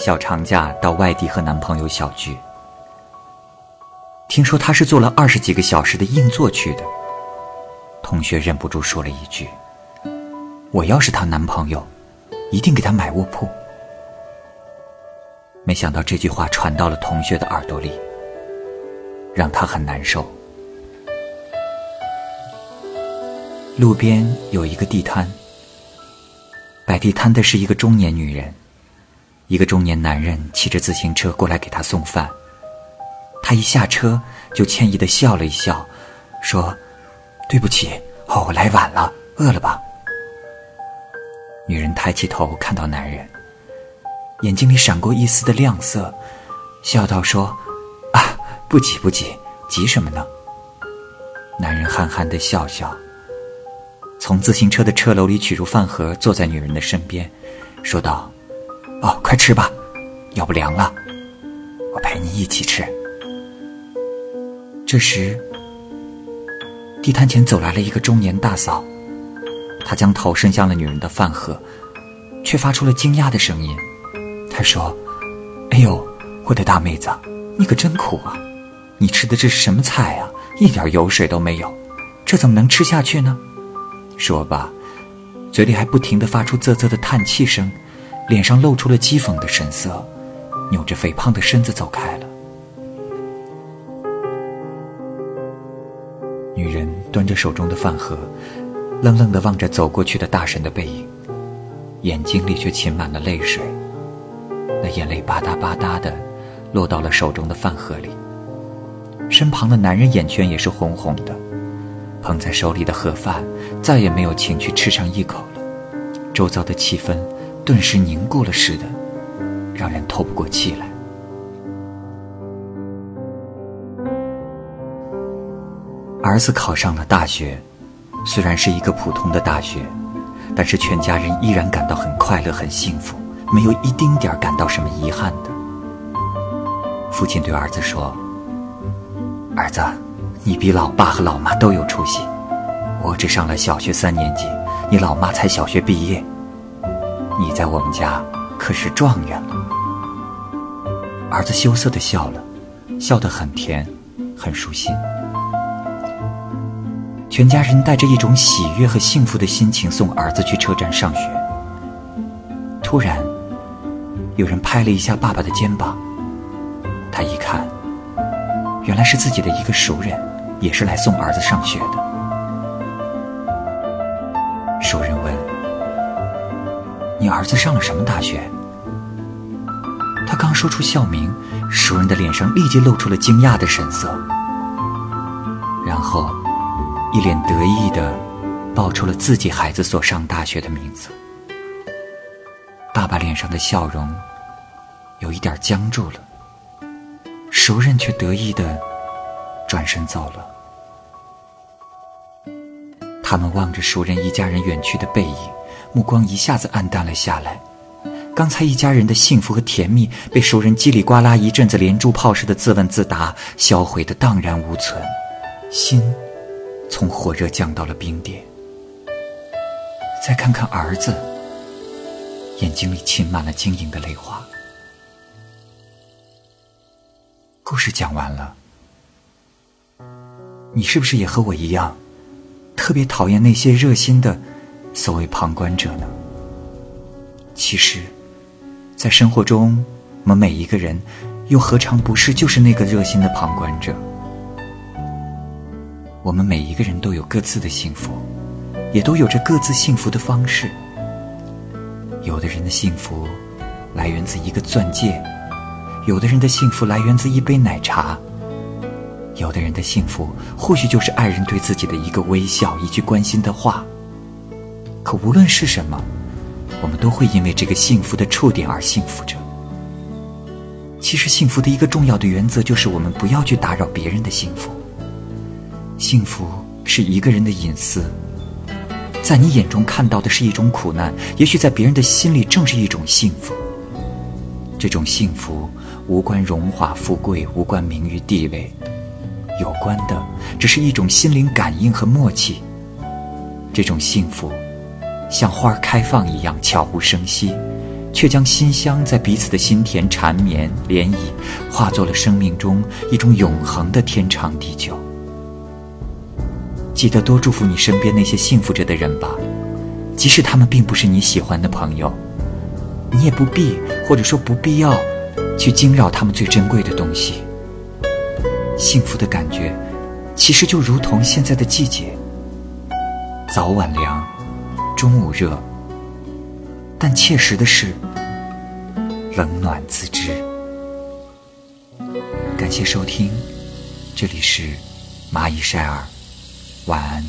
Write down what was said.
小长假到外地和男朋友小聚。听说她是坐了二十几个小时的硬座去的。同学忍不住说了一句：“我要是她男朋友，一定给她买卧铺。”没想到这句话传到了同学的耳朵里，让他很难受。路边有一个地摊，摆地摊的是一个中年女人，一个中年男人骑着自行车过来给她送饭。她一下车就歉意的笑了一笑，说：“对不起，哦，我来晚了，饿了吧？”女人抬起头看到男人。眼睛里闪过一丝的亮色，笑道：“说，啊，不急不急，急什么呢？”男人憨憨的笑笑，从自行车的车篓里取出饭盒，坐在女人的身边，说道：“哦，快吃吧，要不凉了，我陪你一起吃。”这时，地摊前走来了一个中年大嫂，她将头伸向了女人的饭盒，却发出了惊讶的声音。她说：“哎呦，我的大妹子，你可真苦啊！你吃的这是什么菜啊？一点油水都没有，这怎么能吃下去呢？”说罢，嘴里还不停的发出啧啧的叹气声，脸上露出了讥讽的神色，扭着肥胖的身子走开了。女人端着手中的饭盒，愣愣的望着走过去的大神的背影，眼睛里却噙满了泪水。那眼泪吧嗒吧嗒的落到了手中的饭盒里，身旁的男人眼圈也是红红的，捧在手里的盒饭再也没有情趣吃上一口了，周遭的气氛顿时凝固了似的，让人透不过气来。儿子考上了大学，虽然是一个普通的大学，但是全家人依然感到很快乐、很幸福。没有一丁点儿感到什么遗憾的。父亲对儿子说：“儿子，你比老爸和老妈都有出息。我只上了小学三年级，你老妈才小学毕业。你在我们家可是状元了。”儿子羞涩的笑了，笑得很甜，很舒心。全家人带着一种喜悦和幸福的心情送儿子去车站上学。突然。有人拍了一下爸爸的肩膀，他一看，原来是自己的一个熟人，也是来送儿子上学的。儿子上了什么大学？”他刚说出校名，熟人的脸上立即露出了惊讶的神色，然后一脸得意的报出了自己孩子所上大学的名字。爸爸脸上的笑容。有一点僵住了，熟人却得意的转身走了。他们望着熟人一家人远去的背影，目光一下子暗淡了下来。刚才一家人的幸福和甜蜜，被熟人叽里呱啦一阵子连珠炮似的自问自答销毁的荡然无存，心从火热降到了冰点。再看看儿子，眼睛里噙满了晶莹的泪花。故事讲完了，你是不是也和我一样，特别讨厌那些热心的所谓旁观者呢？其实，在生活中，我们每一个人，又何尝不是就是那个热心的旁观者？我们每一个人都有各自的幸福，也都有着各自幸福的方式。有的人的幸福，来源自一个钻戒。有的人的幸福来源自一杯奶茶，有的人的幸福或许就是爱人对自己的一个微笑、一句关心的话。可无论是什么，我们都会因为这个幸福的触点而幸福着。其实，幸福的一个重要的原则就是我们不要去打扰别人的幸福。幸福是一个人的隐私，在你眼中看到的是一种苦难，也许在别人的心里正是一种幸福。这种幸福。无关荣华富贵，无关名誉地位，有关的只是一种心灵感应和默契。这种幸福，像花儿开放一样悄无声息，却将馨香在彼此的心田缠绵涟漪，化作了生命中一种永恒的天长地久。记得多祝福你身边那些幸福着的人吧，即使他们并不是你喜欢的朋友，你也不必或者说不必要去惊扰他们最珍贵的东西。幸福的感觉，其实就如同现在的季节，早晚凉，中午热。但切实的是，冷暖自知。感谢收听，这里是蚂蚁晒尔，晚安。